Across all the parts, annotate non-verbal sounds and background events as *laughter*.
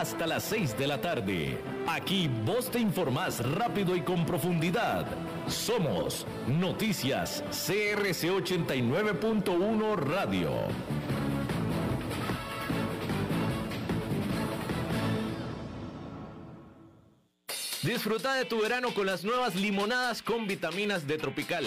hasta las 6 de la tarde. Aquí vos te informás rápido y con profundidad. Somos Noticias CRC 89.1 Radio. Disfruta de tu verano con las nuevas limonadas con vitaminas de Tropical.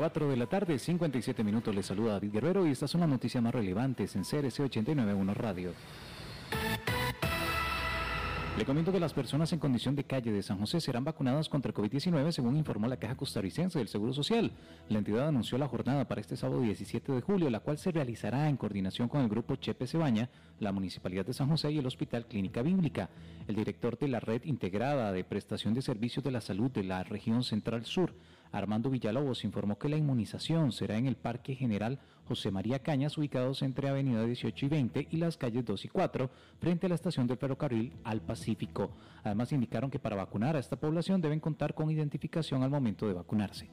4 de la tarde, 57 minutos. Les saluda David Guerrero y estas son las noticias más relevantes en CRC 891 Radio. Le comento que las personas en condición de calle de San José serán vacunadas contra el COVID-19, según informó la Caja Costarricense del Seguro Social. La entidad anunció la jornada para este sábado 17 de julio, la cual se realizará en coordinación con el grupo Chepe Cebaña, la Municipalidad de San José y el Hospital Clínica Bíblica. El director de la Red Integrada de Prestación de Servicios de la Salud de la Región Central Sur, Armando Villalobos informó que la inmunización será en el Parque General José María Cañas, ubicados entre Avenida 18 y 20 y las calles 2 y 4, frente a la estación del ferrocarril al Pacífico. Además, indicaron que para vacunar a esta población deben contar con identificación al momento de vacunarse.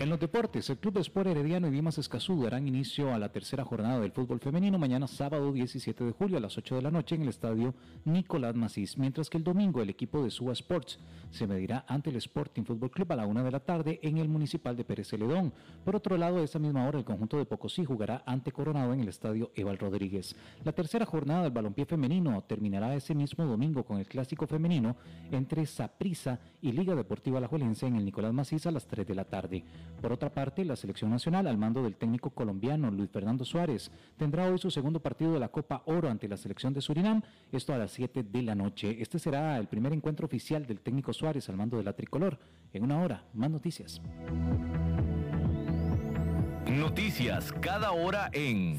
En los deportes, el Club Sport Herediano y Dimas Escazú darán inicio a la tercera jornada del fútbol femenino mañana sábado 17 de julio a las 8 de la noche en el estadio Nicolás Macís, mientras que el domingo el equipo de Suba Sports se medirá ante el Sporting Fútbol Club a la una de la tarde en el Municipal de Pérez Celedón. Por otro lado, a esa misma hora el conjunto de Pocosí jugará ante Coronado en el estadio Eval Rodríguez. La tercera jornada del balompié femenino terminará ese mismo domingo con el clásico femenino entre Saprissa y Liga Deportiva Alajuelense en el Nicolás Macís a las 3 de la tarde. Por otra parte, la selección nacional, al mando del técnico colombiano Luis Fernando Suárez, tendrá hoy su segundo partido de la Copa Oro ante la selección de Surinam, esto a las 7 de la noche. Este será el primer encuentro oficial del técnico Suárez al mando de la tricolor. En una hora, más noticias. Noticias cada hora en...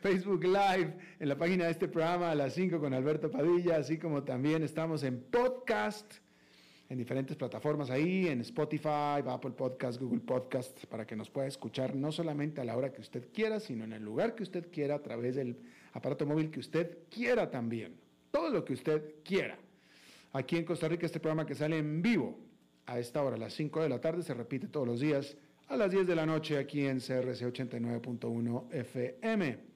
Facebook Live, en la página de este programa a las 5 con Alberto Padilla, así como también estamos en podcast, en diferentes plataformas ahí, en Spotify, Apple Podcast, Google Podcast, para que nos pueda escuchar no solamente a la hora que usted quiera, sino en el lugar que usted quiera, a través del aparato móvil que usted quiera también. Todo lo que usted quiera. Aquí en Costa Rica este programa que sale en vivo a esta hora, a las 5 de la tarde, se repite todos los días a las 10 de la noche aquí en CRC 89.1 FM.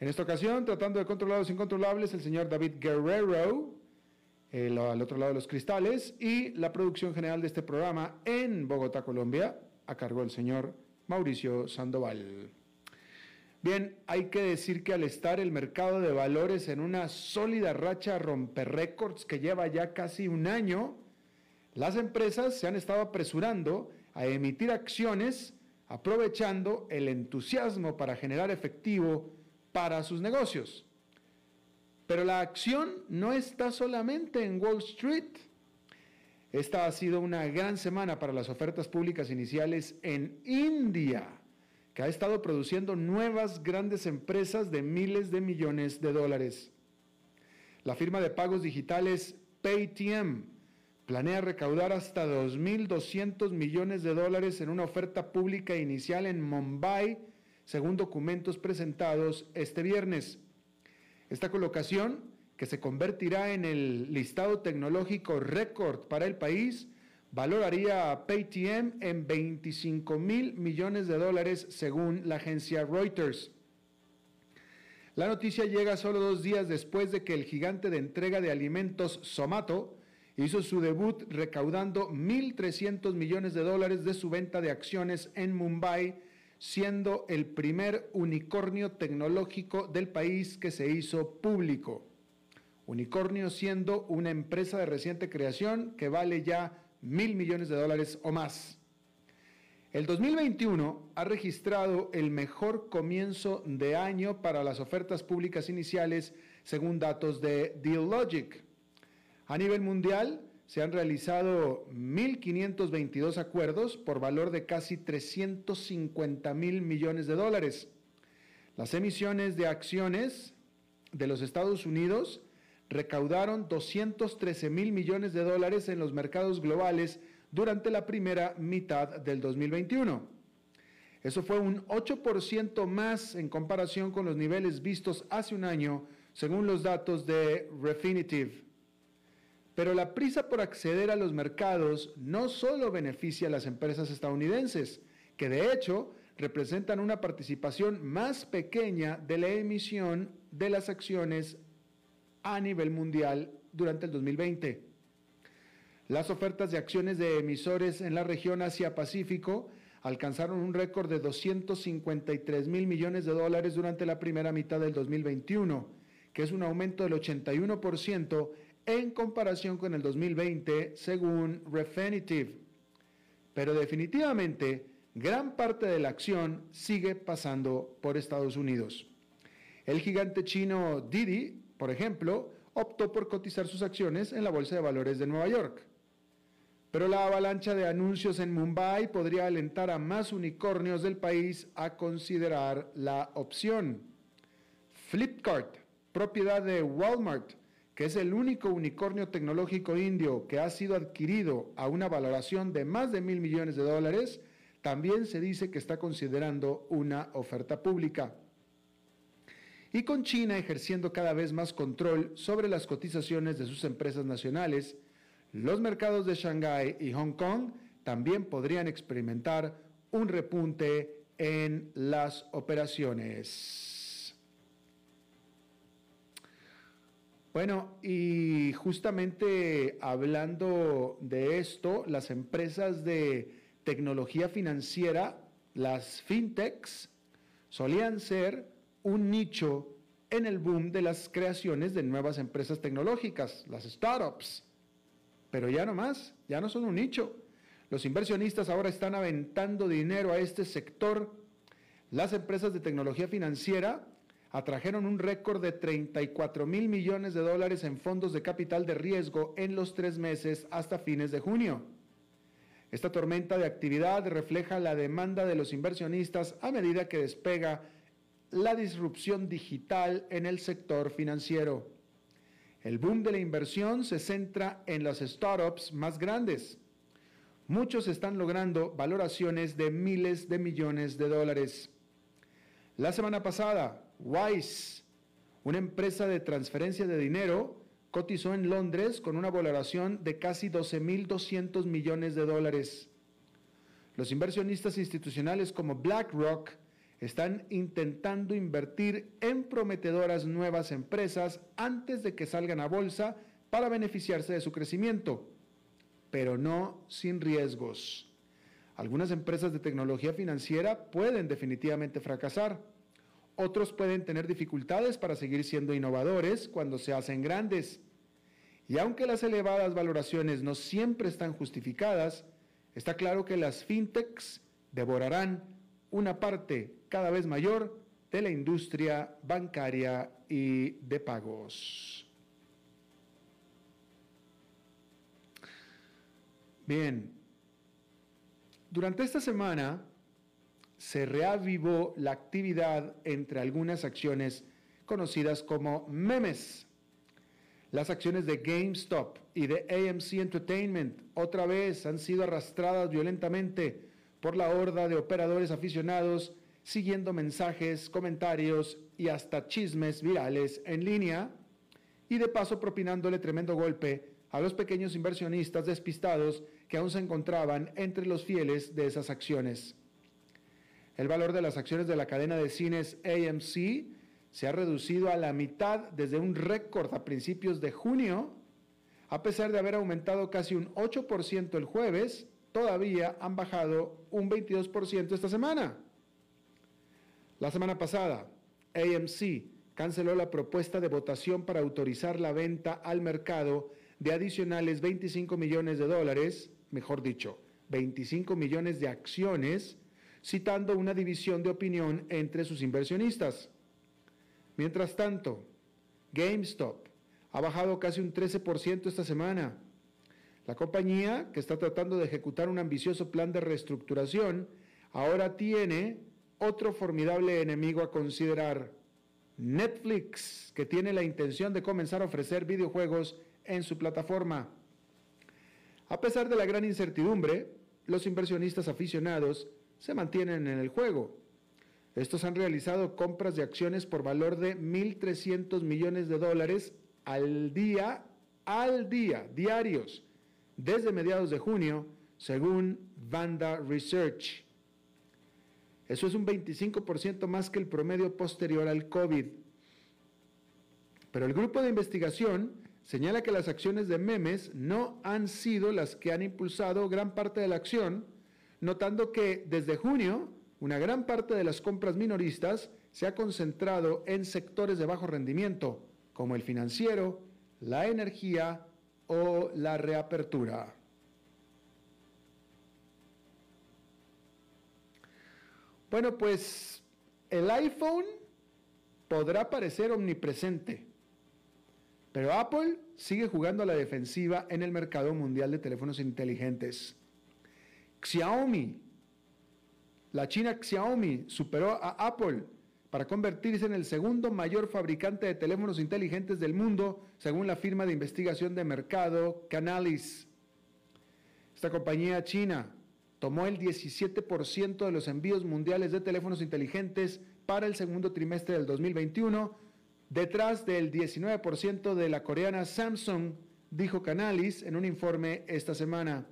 En esta ocasión, tratando de controlar los incontrolables, el señor David Guerrero, al otro lado de los cristales, y la producción general de este programa en Bogotá, Colombia, a cargo del señor Mauricio Sandoval. Bien, hay que decir que al estar el mercado de valores en una sólida racha romper récords que lleva ya casi un año, las empresas se han estado apresurando a emitir acciones aprovechando el entusiasmo para generar efectivo para sus negocios. Pero la acción no está solamente en Wall Street. Esta ha sido una gran semana para las ofertas públicas iniciales en India, que ha estado produciendo nuevas grandes empresas de miles de millones de dólares. La firma de pagos digitales Paytm planea recaudar hasta 2.200 millones de dólares en una oferta pública inicial en Mumbai, según documentos presentados este viernes. Esta colocación, que se convertirá en el listado tecnológico récord para el país, valoraría a Paytm en 25 mil millones de dólares según la agencia Reuters. La noticia llega solo dos días después de que el gigante de entrega de alimentos Somato hizo su debut recaudando 1.300 millones de dólares de su venta de acciones en Mumbai, siendo el primer unicornio tecnológico del país que se hizo público. Unicornio siendo una empresa de reciente creación que vale ya mil millones de dólares o más. El 2021 ha registrado el mejor comienzo de año para las ofertas públicas iniciales según datos de DealLogic. A nivel mundial, se han realizado 1.522 acuerdos por valor de casi 350 mil millones de dólares. Las emisiones de acciones de los Estados Unidos recaudaron 213 mil millones de dólares en los mercados globales durante la primera mitad del 2021. Eso fue un 8% más en comparación con los niveles vistos hace un año, según los datos de Refinitiv. Pero la prisa por acceder a los mercados no solo beneficia a las empresas estadounidenses, que de hecho representan una participación más pequeña de la emisión de las acciones a nivel mundial durante el 2020. Las ofertas de acciones de emisores en la región Asia-Pacífico alcanzaron un récord de 253 mil millones de dólares durante la primera mitad del 2021, que es un aumento del 81% en comparación con el 2020, según Refinitiv. Pero definitivamente, gran parte de la acción sigue pasando por Estados Unidos. El gigante chino Didi, por ejemplo, optó por cotizar sus acciones en la Bolsa de Valores de Nueva York. Pero la avalancha de anuncios en Mumbai podría alentar a más unicornios del país a considerar la opción. Flipkart, propiedad de Walmart, que es el único unicornio tecnológico indio que ha sido adquirido a una valoración de más de mil millones de dólares, también se dice que está considerando una oferta pública. Y con China ejerciendo cada vez más control sobre las cotizaciones de sus empresas nacionales, los mercados de Shanghái y Hong Kong también podrían experimentar un repunte en las operaciones. Bueno, y justamente hablando de esto, las empresas de tecnología financiera, las fintechs, solían ser un nicho en el boom de las creaciones de nuevas empresas tecnológicas, las startups. Pero ya no más, ya no son un nicho. Los inversionistas ahora están aventando dinero a este sector. Las empresas de tecnología financiera atrajeron un récord de 34 mil millones de dólares en fondos de capital de riesgo en los tres meses hasta fines de junio. Esta tormenta de actividad refleja la demanda de los inversionistas a medida que despega la disrupción digital en el sector financiero. El boom de la inversión se centra en las startups más grandes. Muchos están logrando valoraciones de miles de millones de dólares. La semana pasada, Wise, una empresa de transferencia de dinero, cotizó en Londres con una valoración de casi 12.200 millones de dólares. Los inversionistas institucionales como BlackRock están intentando invertir en prometedoras nuevas empresas antes de que salgan a bolsa para beneficiarse de su crecimiento, pero no sin riesgos. Algunas empresas de tecnología financiera pueden definitivamente fracasar otros pueden tener dificultades para seguir siendo innovadores cuando se hacen grandes. Y aunque las elevadas valoraciones no siempre están justificadas, está claro que las fintechs devorarán una parte cada vez mayor de la industria bancaria y de pagos. Bien, durante esta semana se reavivó la actividad entre algunas acciones conocidas como memes. Las acciones de GameStop y de AMC Entertainment otra vez han sido arrastradas violentamente por la horda de operadores aficionados siguiendo mensajes, comentarios y hasta chismes virales en línea y de paso propinándole tremendo golpe a los pequeños inversionistas despistados que aún se encontraban entre los fieles de esas acciones. El valor de las acciones de la cadena de cines AMC se ha reducido a la mitad desde un récord a principios de junio, a pesar de haber aumentado casi un 8% el jueves, todavía han bajado un 22% esta semana. La semana pasada, AMC canceló la propuesta de votación para autorizar la venta al mercado de adicionales 25 millones de dólares, mejor dicho, 25 millones de acciones, citando una división de opinión entre sus inversionistas. Mientras tanto, GameStop ha bajado casi un 13% esta semana. La compañía, que está tratando de ejecutar un ambicioso plan de reestructuración, ahora tiene otro formidable enemigo a considerar, Netflix, que tiene la intención de comenzar a ofrecer videojuegos en su plataforma. A pesar de la gran incertidumbre, los inversionistas aficionados se mantienen en el juego. Estos han realizado compras de acciones por valor de 1.300 millones de dólares al día, al día, diarios, desde mediados de junio, según Vanda Research. Eso es un 25% más que el promedio posterior al COVID. Pero el grupo de investigación señala que las acciones de memes no han sido las que han impulsado gran parte de la acción, notando que desde junio una gran parte de las compras minoristas se ha concentrado en sectores de bajo rendimiento, como el financiero, la energía o la reapertura. Bueno, pues el iPhone podrá parecer omnipresente, pero Apple sigue jugando a la defensiva en el mercado mundial de teléfonos inteligentes. Xiaomi, la china Xiaomi superó a Apple para convertirse en el segundo mayor fabricante de teléfonos inteligentes del mundo, según la firma de investigación de mercado Canalys. Esta compañía china tomó el 17% de los envíos mundiales de teléfonos inteligentes para el segundo trimestre del 2021, detrás del 19% de la coreana Samsung, dijo Canalis en un informe esta semana.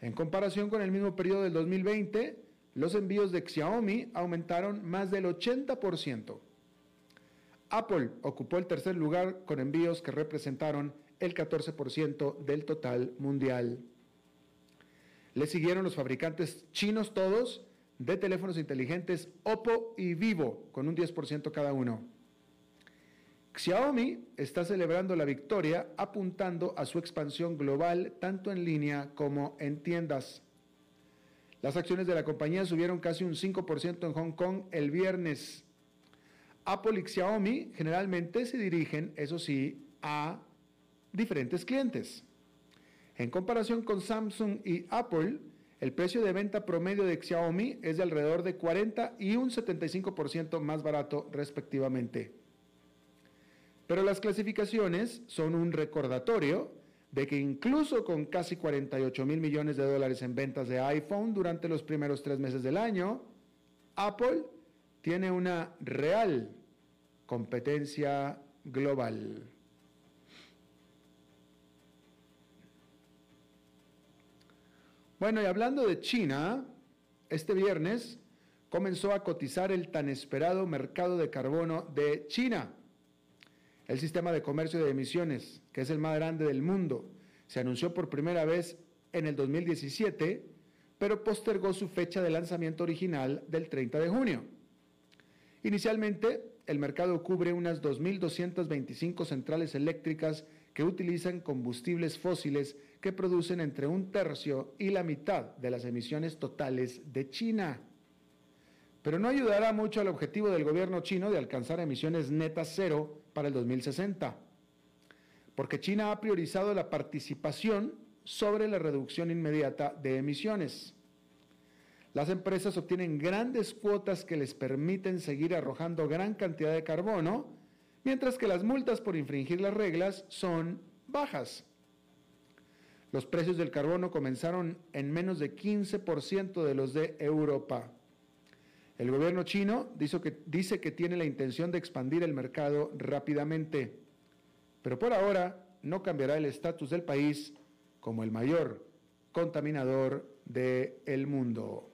En comparación con el mismo periodo del 2020, los envíos de Xiaomi aumentaron más del 80%. Apple ocupó el tercer lugar con envíos que representaron el 14% del total mundial. Le siguieron los fabricantes chinos todos de teléfonos inteligentes Oppo y Vivo, con un 10% cada uno. Xiaomi está celebrando la victoria apuntando a su expansión global tanto en línea como en tiendas. Las acciones de la compañía subieron casi un 5% en Hong Kong el viernes. Apple y Xiaomi generalmente se dirigen, eso sí, a diferentes clientes. En comparación con Samsung y Apple, el precio de venta promedio de Xiaomi es de alrededor de 40 y un 75% más barato respectivamente. Pero las clasificaciones son un recordatorio de que incluso con casi 48 mil millones de dólares en ventas de iPhone durante los primeros tres meses del año, Apple tiene una real competencia global. Bueno, y hablando de China, este viernes comenzó a cotizar el tan esperado mercado de carbono de China. El sistema de comercio de emisiones, que es el más grande del mundo, se anunció por primera vez en el 2017, pero postergó su fecha de lanzamiento original del 30 de junio. Inicialmente, el mercado cubre unas 2.225 centrales eléctricas que utilizan combustibles fósiles que producen entre un tercio y la mitad de las emisiones totales de China. Pero no ayudará mucho al objetivo del gobierno chino de alcanzar emisiones netas cero para el 2060, porque China ha priorizado la participación sobre la reducción inmediata de emisiones. Las empresas obtienen grandes cuotas que les permiten seguir arrojando gran cantidad de carbono, mientras que las multas por infringir las reglas son bajas. Los precios del carbono comenzaron en menos de 15% de los de Europa. El gobierno chino dice que, tiene la intención de expandir el mercado rápidamente, pero por ahora no cambiará el estatus del país como el mayor contaminador del mundo.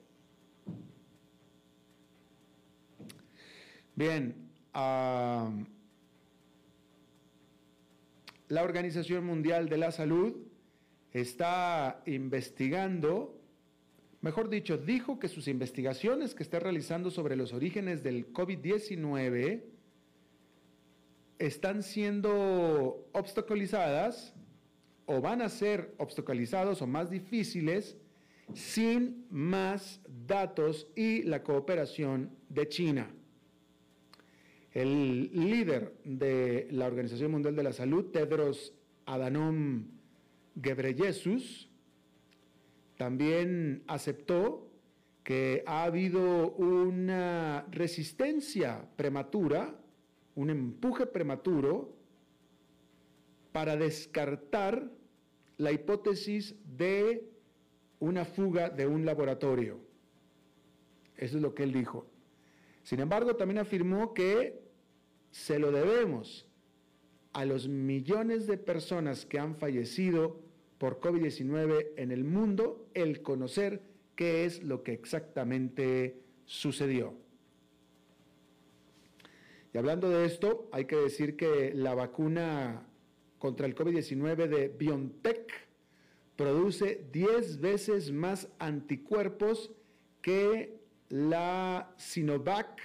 Bien, la Organización Mundial de la Salud está investigando, mejor dicho, dijo que sus investigaciones que está realizando sobre los orígenes del COVID-19 están siendo obstaculizadas o van a ser obstaculizados o más difíciles sin más datos y la cooperación de China. El líder de la Organización Mundial de la Salud, Tedros Adhanom Ghebreyesus, también aceptó que ha habido una resistencia prematura, un empuje prematuro para descartar la hipótesis de una fuga de un laboratorio. Eso es lo que él dijo. Sin embargo, también afirmó que se lo debemos a los millones de personas que han fallecido por COVID-19 en el mundo el conocer qué es lo que exactamente sucedió. Y hablando de esto, hay que decir que la vacuna contra el COVID-19 de BioNTech produce 10 veces más anticuerpos que la Sinovac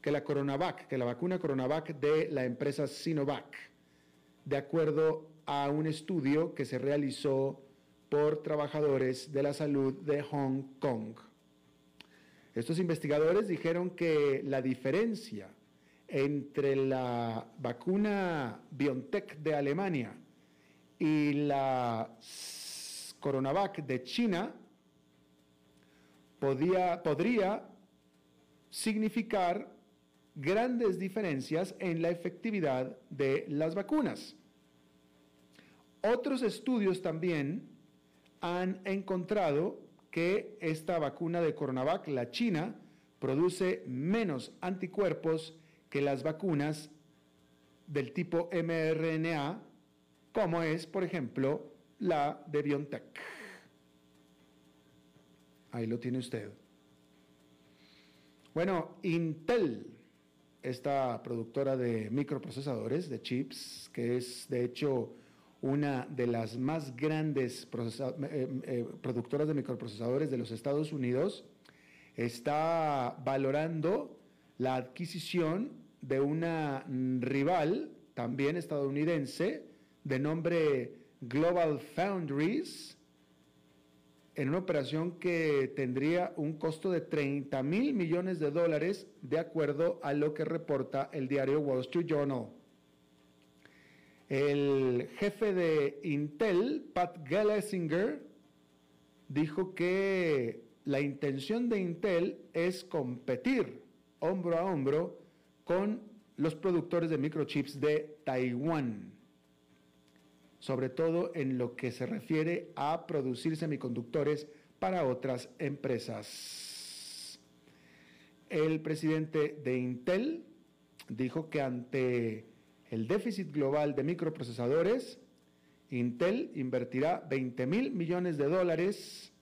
que la Coronavac, que la vacuna Coronavac de la empresa Sinovac, de acuerdo a un estudio que se realizó por trabajadores de la salud de Hong Kong. Estos investigadores dijeron que la diferencia entre la vacuna BioNTech de Alemania y la Coronavac de China podía, podría significar grandes diferencias en la efectividad de las vacunas. Otros estudios también han encontrado que esta vacuna de Coronavac, la china, produce menos anticuerpos que las vacunas del tipo mRNA, como es, por ejemplo, la de BioNTech. Ahí lo tiene usted. Bueno, Intel esta productora de microprocesadores, de chips, que es de hecho una de las más grandes eh, eh, productoras de microprocesadores de los Estados Unidos, está valorando la adquisición de una rival, también estadounidense, de nombre Global Foundries, en una operación que tendría un costo de 30 mil millones de dólares, de acuerdo a lo que reporta el diario Wall Street Journal. El jefe de Intel, Pat Gelsinger, dijo que la intención de Intel es competir hombro a hombro con los productores de microchips de Taiwán sobre todo en lo que se refiere a producir semiconductores para otras empresas. El presidente de Intel dijo que ante el déficit global de microprocesadores, Intel invertirá 20 mil millones de dólares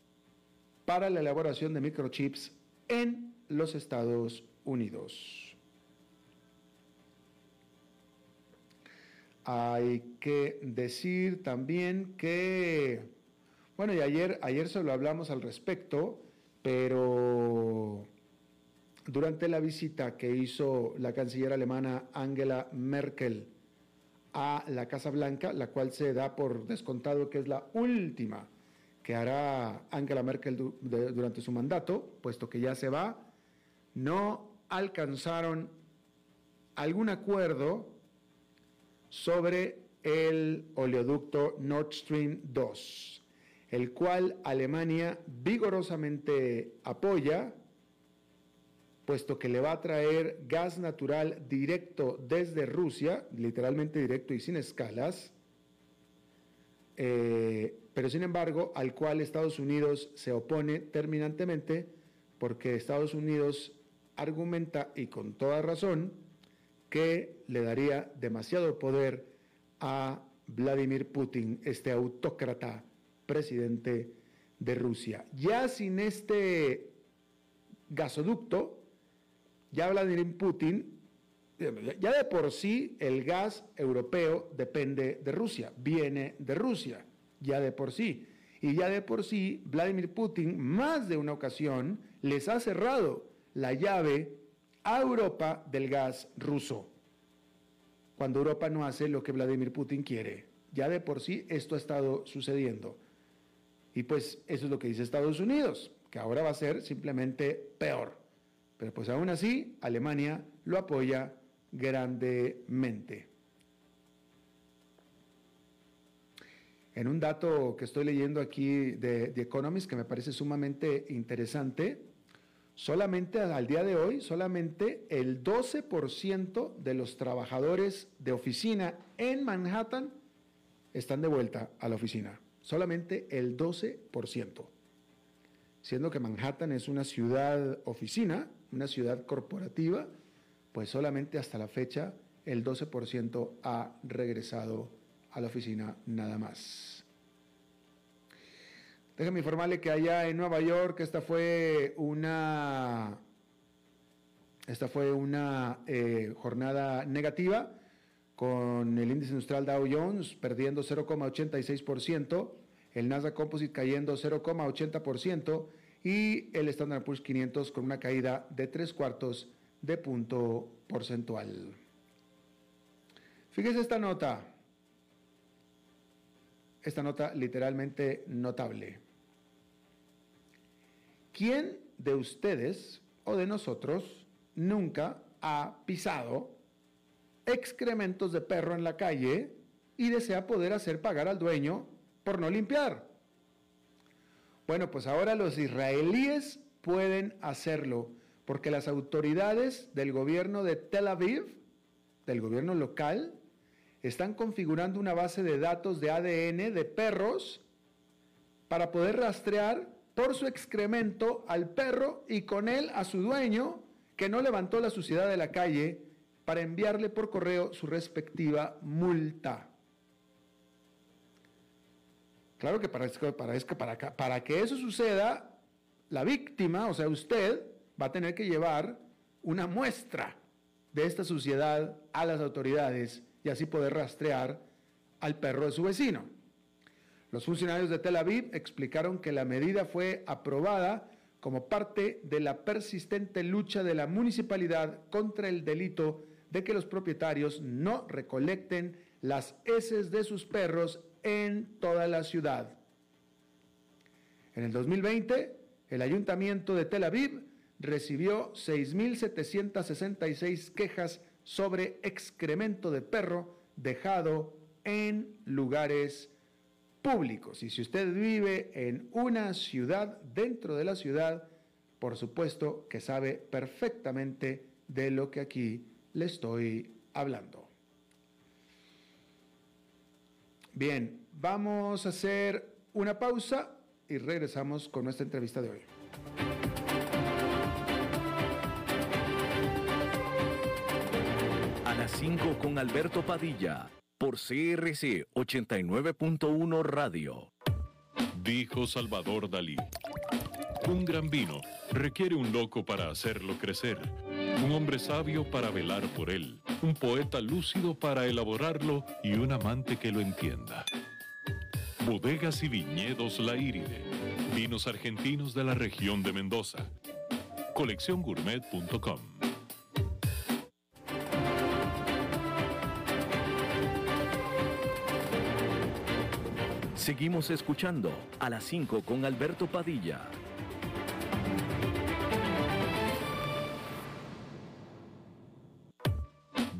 para la elaboración de microchips en los Estados Unidos. Hay que decir también que, bueno, y ayer, ayer solo hablamos al respecto, pero durante la visita que hizo la canciller alemana Angela Merkel a la Casa Blanca, la cual se da por descontado que es la última que hará Angela Merkel durante su mandato, puesto que ya se va, no alcanzaron algún acuerdo sobre el oleoducto Nord Stream 2, el cual Alemania vigorosamente apoya, puesto que le va a traer gas natural directo desde Rusia, literalmente directo y sin escalas, eh, pero sin embargo al cual Estados Unidos se opone terminantemente porque Estados Unidos argumenta, y con toda razón, que le daría demasiado poder a Vladimir Putin, este autócrata presidente de Rusia. Ya sin este gasoducto, ya Vladimir Putin, ya de por sí el gas europeo depende de Rusia, viene de Rusia, ya de por sí. Y ya de por sí, Vladimir Putin más de una ocasión les ha cerrado la llave a Europa del gas ruso cuando Europa no hace lo que Vladimir Putin quiere. Ya de por sí esto ha estado sucediendo. Y pues eso es lo que dice Estados Unidos, que ahora va a ser simplemente peor. Pero pues aún así, Alemania lo apoya grandemente. En un dato que estoy leyendo aquí de The Economist que me parece sumamente interesante, Solamente al día de hoy, solamente el 12% de los trabajadores de oficina en Manhattan están de vuelta a la oficina. Solamente el 12%. Siendo que Manhattan es una ciudad oficina, una ciudad corporativa, pues solamente hasta la fecha el 12% ha regresado a la oficina nada más. Déjame informarle que allá en Nueva York esta fue una, esta fue una eh, jornada negativa con el índice industrial Dow Jones perdiendo 0,86%, el Nasdaq Composite cayendo 0,80% y el Standard Poor's 500 con una caída de tres cuartos de punto porcentual. Fíjese esta nota, esta nota literalmente notable. ¿Quién de ustedes o de nosotros nunca ha pisado excrementos de perro en la calle y desea poder hacer pagar al dueño por no limpiar? Bueno, pues ahora los israelíes pueden hacerlo porque las autoridades del gobierno de Tel Aviv, del gobierno local, están configurando una base de datos de ADN de perros para poder rastrear por su excremento al perro y con él a su dueño, que no levantó la suciedad de la calle, para enviarle por correo su respectiva multa. Claro que para, para, para que eso suceda, la víctima, o sea, usted, va a tener que llevar una muestra de esta suciedad a las autoridades y así poder rastrear al perro de su vecino. Los funcionarios de Tel Aviv explicaron que la medida fue aprobada como parte de la persistente lucha de la municipalidad contra el delito de que los propietarios no recolecten las heces de sus perros en toda la ciudad. En el 2020, el ayuntamiento de Tel Aviv recibió 6.766 quejas sobre excremento de perro dejado en lugares públicos. Y si usted vive en una ciudad, dentro de la ciudad, por supuesto que sabe perfectamente de lo que aquí le estoy hablando. Bien, vamos a hacer una pausa y regresamos con nuestra entrevista de hoy. A las 5 con Alberto Padilla por CRC 89.1 Radio. Dijo Salvador Dalí. Un gran vino requiere un loco para hacerlo crecer, un hombre sabio para velar por él, un poeta lúcido para elaborarlo y un amante que lo entienda. Bodegas y viñedos La Iride, vinos argentinos de la región de Mendoza. Colecciongourmet.com Seguimos escuchando a las 5 con Alberto Padilla.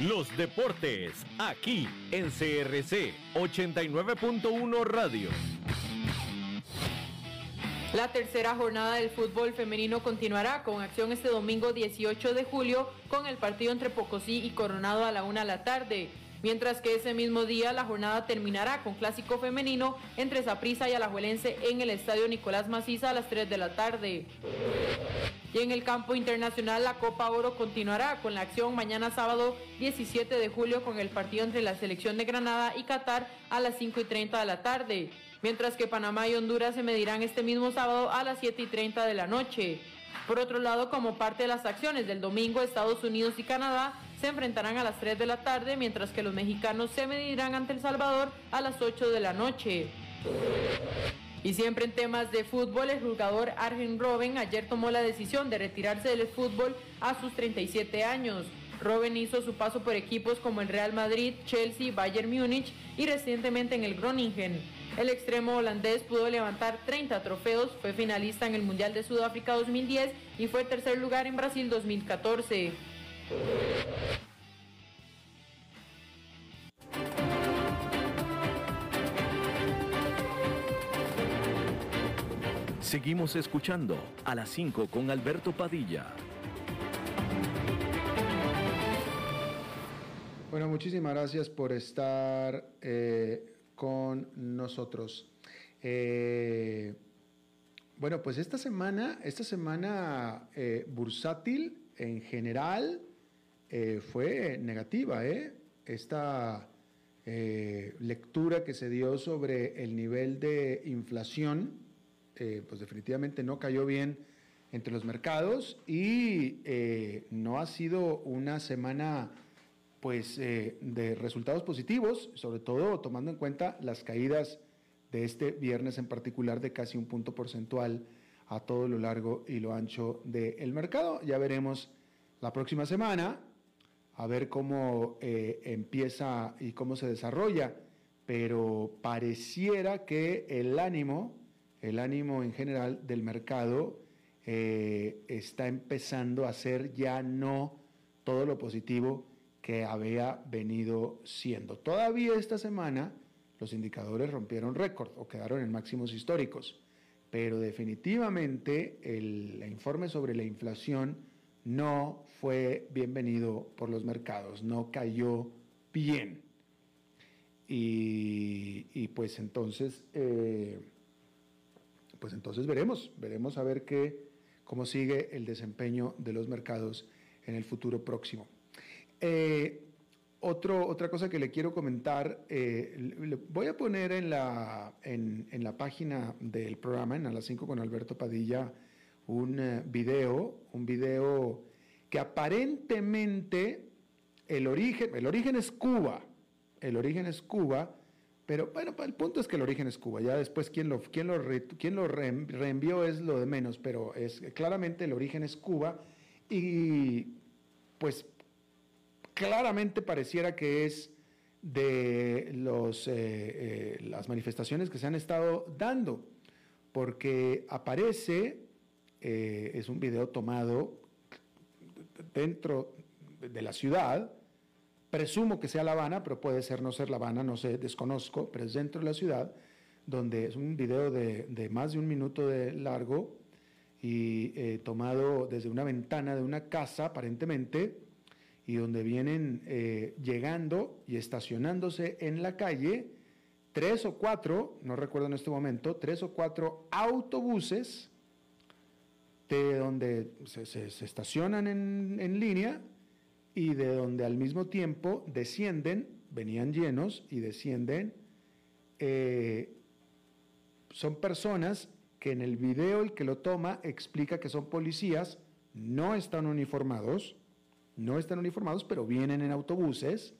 Los deportes, aquí en CRC 89.1 Radio. La tercera jornada del fútbol femenino continuará con acción este domingo 18 de julio con el partido entre Pocosí y Coronado a la una de la tarde. Mientras que ese mismo día la jornada terminará con clásico femenino entre Zaprisa y Alajuelense en el Estadio Nicolás Maciza a las 3 de la tarde. Y en el campo internacional la Copa Oro continuará con la acción mañana sábado 17 de julio con el partido entre la selección de Granada y Qatar a las 5 y 30 de la tarde. Mientras que Panamá y Honduras se medirán este mismo sábado a las 7 y 30 de la noche. Por otro lado, como parte de las acciones del domingo, Estados Unidos y Canadá se enfrentarán a las 3 de la tarde, mientras que los mexicanos se medirán ante El Salvador a las 8 de la noche. Y siempre en temas de fútbol, el jugador Arjen Robben ayer tomó la decisión de retirarse del fútbol a sus 37 años. Robben hizo su paso por equipos como el Real Madrid, Chelsea, Bayern Múnich y recientemente en el Groningen. El extremo holandés pudo levantar 30 trofeos, fue finalista en el Mundial de Sudáfrica 2010 y fue tercer lugar en Brasil 2014. Seguimos escuchando a las 5 con Alberto Padilla. Bueno, muchísimas gracias por estar eh, con nosotros. Eh, bueno, pues esta semana, esta semana eh, bursátil en general fue negativa, Esta lectura que se dio sobre el nivel de inflación eh, pues definitivamente no cayó bien entre los mercados y eh, no ha sido una semana pues eh, de resultados positivos, sobre todo tomando en cuenta las caídas de este viernes en particular de casi un punto porcentual a todo lo largo y lo ancho del mercado. Ya veremos la próxima semana a ver cómo empieza y cómo se desarrolla, pero pareciera que el ánimo el ánimo en general del mercado eh, está empezando a ser ya no todo lo positivo que había venido siendo. Todavía esta semana los indicadores rompieron récord o quedaron en máximos históricos, pero definitivamente el, informe sobre la inflación no fue bienvenido por los mercados, no cayó bien. Y, pues entonces... Eh, pues entonces veremos, veremos a ver qué, cómo sigue el desempeño de los mercados en el futuro próximo. Eh, otra cosa que le quiero comentar, eh, voy a poner en la, en, la página del programa, en A las 5 con Alberto Padilla, un eh, video, un video que aparentemente el origen, el origen es Cuba, el origen es Cuba, pero bueno, el punto es que el origen es Cuba. Ya después quién lo, quién lo, quién lo reenvió es lo de menos, pero es claramente el origen es Cuba y pues claramente pareciera que es de los, eh, eh, las manifestaciones que se han estado dando, porque aparece, eh, es un video tomado dentro de la ciudad, Presumo que sea La Habana, pero puede ser no ser La Habana, no sé, desconozco, pero es dentro de la ciudad, donde es un video de, más de un minuto de largo y eh, tomado desde una ventana de una casa, aparentemente, y donde vienen eh, llegando y estacionándose en la calle tres o cuatro, no recuerdo en este momento, tres o cuatro autobuses de donde se, estacionan en, en línea y de donde al mismo tiempo descienden, venían llenos y descienden, eh, son personas que en el video el que lo toma explica que son policías, no están uniformados, no están uniformados, pero vienen en autobuses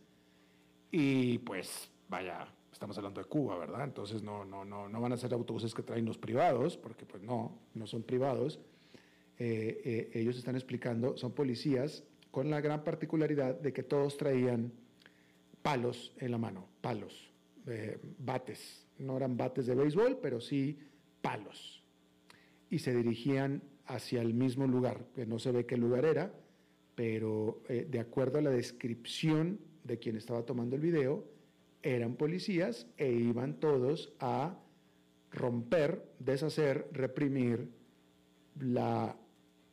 y pues vaya, estamos hablando de Cuba, ¿verdad? Entonces no, no, no, no van a ser autobuses que traen los privados, porque pues no, no son privados. Eh, eh, ellos están explicando, son policías con la gran particularidad de que todos traían palos en la mano, palos, eh, bates. No eran bates de béisbol, pero sí palos. Y se dirigían hacia el mismo lugar, que no se ve qué lugar era, pero de acuerdo a la descripción de quien estaba tomando el video, eran policías e iban todos a romper, deshacer, reprimir la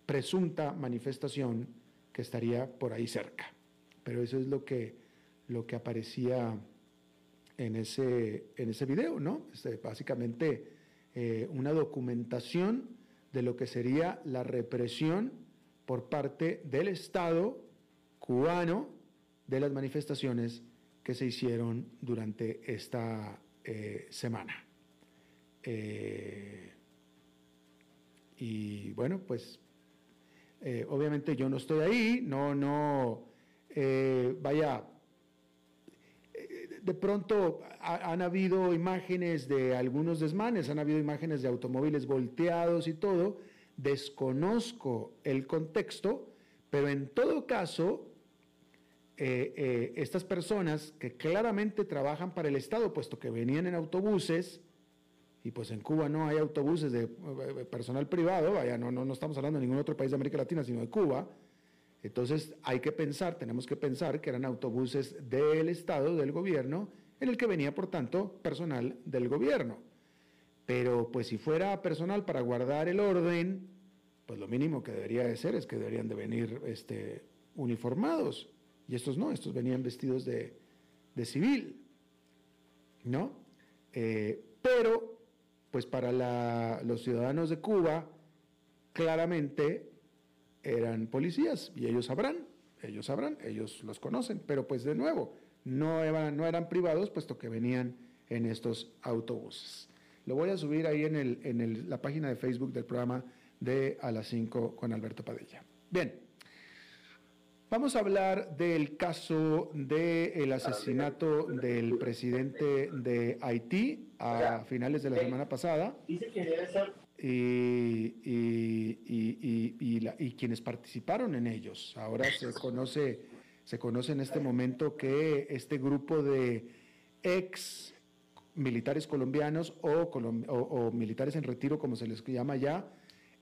presunta manifestación que estaría por ahí cerca. Pero eso es lo que, lo que aparecía en ese, en ese video, ¿no? Este, básicamente eh, una documentación de lo que sería la represión por parte del Estado cubano de las manifestaciones que se hicieron durante esta eh, semana. Eh, y bueno, pues eh, obviamente yo no estoy ahí, no, no, vaya, de pronto han habido imágenes de algunos desmanes, han habido imágenes de automóviles volteados y todo, desconozco el contexto, pero en todo caso eh, eh, estas personas que claramente trabajan para el Estado, puesto que venían en autobuses, y pues en Cuba no hay autobuses de eh, personal privado, vaya, no, no, no estamos hablando de ningún otro país de América Latina, sino de Cuba, entonces hay que pensar, tenemos que pensar que eran autobuses del Estado, del gobierno, en el que venía, por tanto, personal del gobierno. Pero pues si fuera personal para guardar el orden, pues lo mínimo que debería de ser es que deberían de venir este, uniformados. Y estos no, estos venían vestidos de, civil, ¿no? Eh, pero, pues para los ciudadanos de Cuba, claramente eran policías y ellos sabrán, ellos sabrán, ellos los conocen, pero pues de nuevo, no eran, privados, puesto que venían en estos autobuses. Lo voy a subir ahí en la página de Facebook del programa de A las 5 con Alberto Padilla. Bien. Vamos a hablar del caso del asesinato del presidente de Haití a finales de la semana pasada. Dice que debe ser. Y, y, quienes participaron en ellos. Ahora se conoce, se conoce en este momento que este grupo de ex militares colombianos o militares en retiro, como se les llama ya,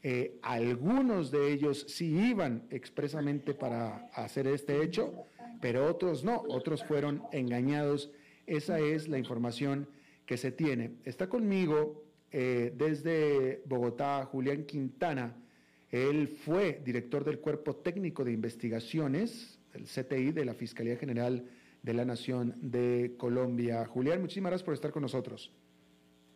eh, algunos de ellos sí iban expresamente para hacer este hecho, pero otros no, otros fueron engañados. Esa es la información que se tiene. Está conmigo eh, desde Bogotá Julián Quintana. Él fue director del Cuerpo Técnico de Investigaciones, el CTI de la Fiscalía General de la Nación de Colombia. Julián, muchísimas gracias por estar con nosotros.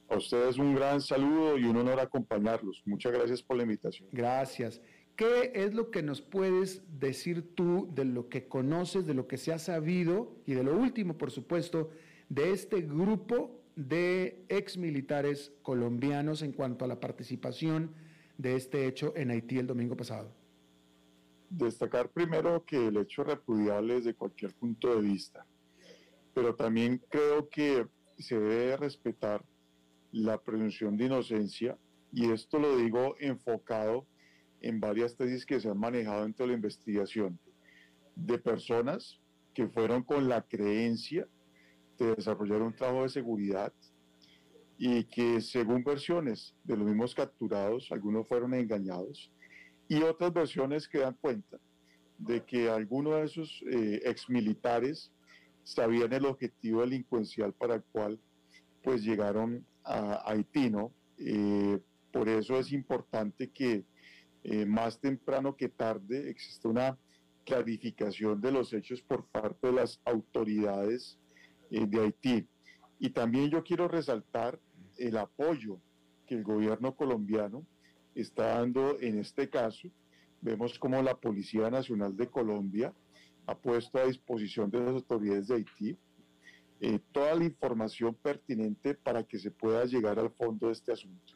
A ustedes un gran saludo y un honor acompañarlos. Muchas gracias por la invitación. Gracias. ¿Qué es lo que nos puedes decir tú de lo que conoces, de lo que se ha sabido y de lo último, por supuesto, de este grupo de exmilitares colombianos en cuanto a la participación de este hecho en Haití el domingo pasado? Destacar primero que el hecho es repudiable desde cualquier punto de vista, pero también creo que se debe respetar la presunción de inocencia, y esto lo digo enfocado en varias tesis que se han manejado dentro de la investigación, de personas que fueron con la creencia de desarrollar un trabajo de seguridad y que según versiones de los mismos capturados, algunos fueron engañados y otras versiones que dan cuenta de que algunos de esos eh, exmilitares sabían el objetivo delincuencial para el cual pues llegaron a Haití, ¿no? Eh, por eso es importante que eh, más temprano que tarde exista una clarificación de los hechos por parte de las autoridades eh, de Haití. Y también yo quiero resaltar el apoyo que el gobierno colombiano está dando en este caso. Vemos como la Policía Nacional de Colombia ha puesto a disposición de las autoridades de Haití eh, toda la información pertinente para que se pueda llegar al fondo de este asunto.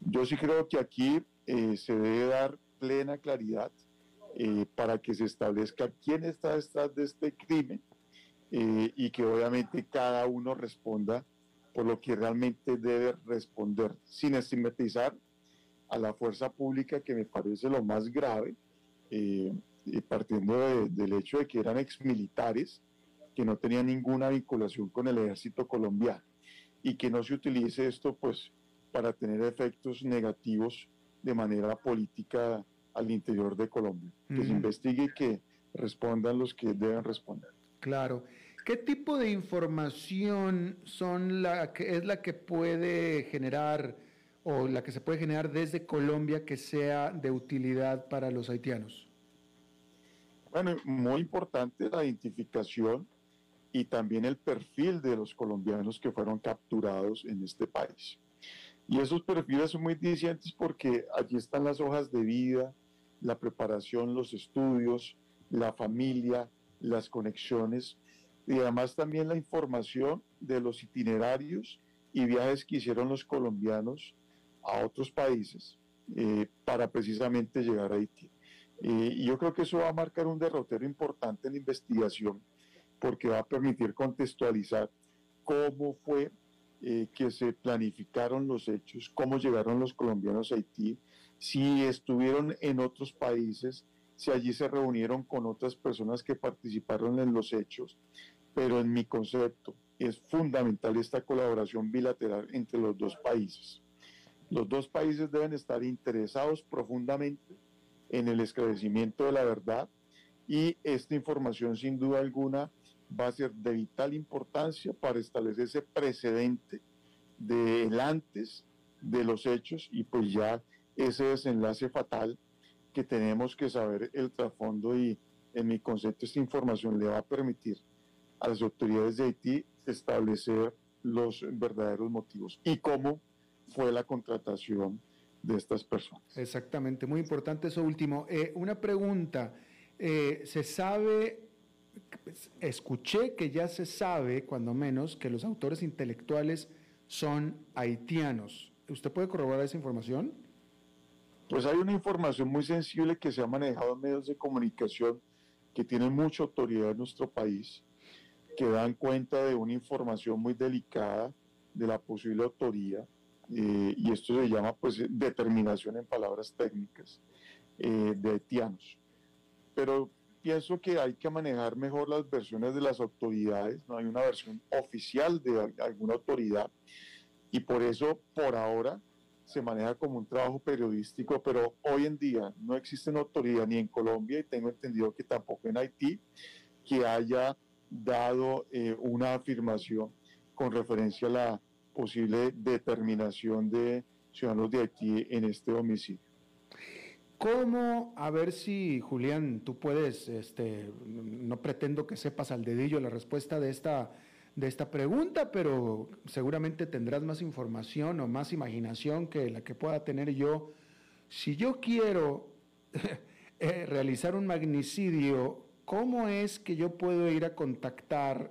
Yo sí creo que aquí eh, se debe dar plena claridad eh, para que se establezca quién está detrás de este crimen eh, y que obviamente cada uno responda por lo que realmente debe responder, sin estigmatizar a la fuerza pública, que me parece lo más grave, partiendo del hecho de que eran exmilitares, que no tenían ninguna vinculación con el ejército colombiano, y que no se utilice esto pues para tener efectos negativos de manera política al interior de Colombia. Que se investigue y que respondan los que deben responder. Claro. ¿Qué tipo de información son la que es la que puede generar o la que se puede generar desde Colombia que sea de utilidad para los haitianos? Bueno, muy importante la identificación y también el perfil de los colombianos que fueron capturados en este país. Y esos perfiles son muy dicientes porque allí están las hojas de vida, la preparación, los estudios, la familia, las conexiones y además también la información de los itinerarios y viajes que hicieron los colombianos a otros países eh, para precisamente llegar a Haití. Eh, y yo creo que eso va a marcar un derrotero importante en la investigación porque va a permitir contextualizar cómo fue eh, que se planificaron los hechos, cómo llegaron los colombianos a Haití, si estuvieron en otros países, si allí se reunieron con otras personas que participaron en los hechos, pero en mi concepto es fundamental esta colaboración bilateral entre los dos países. Los dos países deben estar interesados profundamente en el esclarecimiento de la verdad y esta información sin duda alguna va a ser de vital importancia para establecer ese precedente del antes de los hechos y pues ya ese desenlace fatal que tenemos que saber el trasfondo y en mi concepto esta información le va a permitir a las autoridades de Haití establecer los verdaderos motivos y cómo fue la contratación de estas personas. Exactamente, muy importante eso último. Eh, una pregunta, eh, ¿se sabe escuché que ya se sabe, cuando menos, que los autores intelectuales son haitianos. ¿Usted puede corroborar esa información? Pues hay una información muy sensible que se ha manejado en medios de comunicación que tienen mucha autoridad en nuestro país, que dan cuenta de una información muy delicada de la posible autoría, eh, y esto se llama pues determinación en palabras técnicas eh, de haitianos. Pero pienso que hay que manejar mejor las versiones de las autoridades, no hay una versión oficial de alguna autoridad y por eso por ahora se maneja como un trabajo periodístico, pero hoy en día no existe una autoridad ni en Colombia y tengo entendido que tampoco en Haití que haya dado eh, una afirmación con referencia a la posible determinación de ciudadanos de Haití en este homicidio. ¿Cómo? A ver si, Julián, tú puedes, este, no pretendo que sepas al dedillo la respuesta de esta, de esta pregunta, pero seguramente tendrás más información o más imaginación que la que pueda tener yo. Si yo quiero *laughs* eh, realizar un magnicidio, ¿cómo es que yo puedo ir a contactar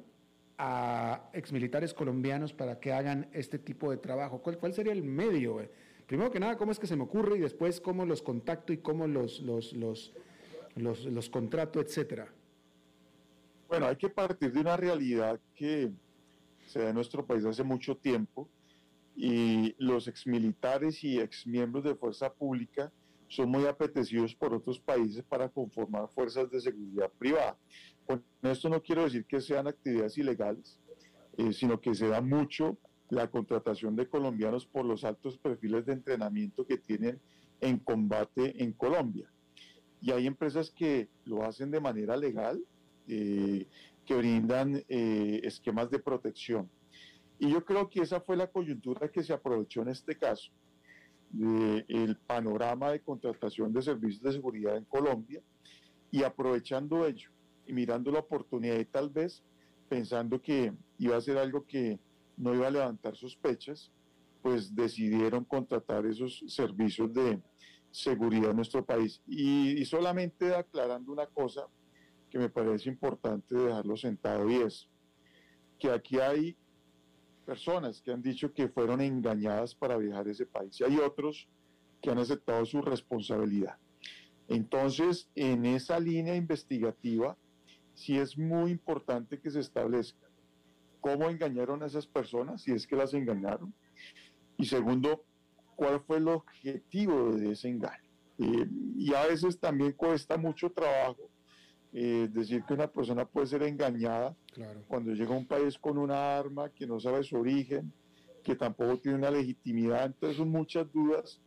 a exmilitares colombianos para que hagan este tipo de trabajo? ¿Cuál, cuál sería el medio? Primero que nada, cómo es que se me ocurre y después cómo los contacto y cómo los, los, los, los, contrato, etcétera. Bueno, hay que partir de una realidad que se da en nuestro país hace mucho tiempo y los exmilitares y exmiembros de fuerza pública son muy apetecidos por otros países para conformar fuerzas de seguridad privada. Con esto no quiero decir que sean actividades ilegales, eh, sino que se da mucho la contratación de colombianos por los altos perfiles de entrenamiento que tienen en combate en Colombia. Y hay empresas que lo hacen de manera legal, eh, que brindan eh, esquemas de protección. Y yo creo que esa fue la coyuntura que se aprovechó en este caso, el panorama de contratación de servicios de seguridad en Colombia, y aprovechando ello y mirando la oportunidad y tal vez pensando que iba a ser algo que no iba a levantar sospechas, pues decidieron contratar esos servicios de seguridad en nuestro país. Y, solamente aclarando una cosa que me parece importante dejarlo sentado y es que aquí hay personas que han dicho que fueron engañadas para viajar a ese país y hay otros que han aceptado su responsabilidad. Entonces, en esa línea investigativa, sí es muy importante que se establezca cómo engañaron a esas personas, si es que las engañaron, y segundo, cuál fue el objetivo de ese engaño. Eh, y a veces también cuesta mucho trabajo eh, decir que una persona puede ser engañada cuando llega a un país con una arma que no sabe su origen, que tampoco tiene una legitimidad. Entonces son muchas dudas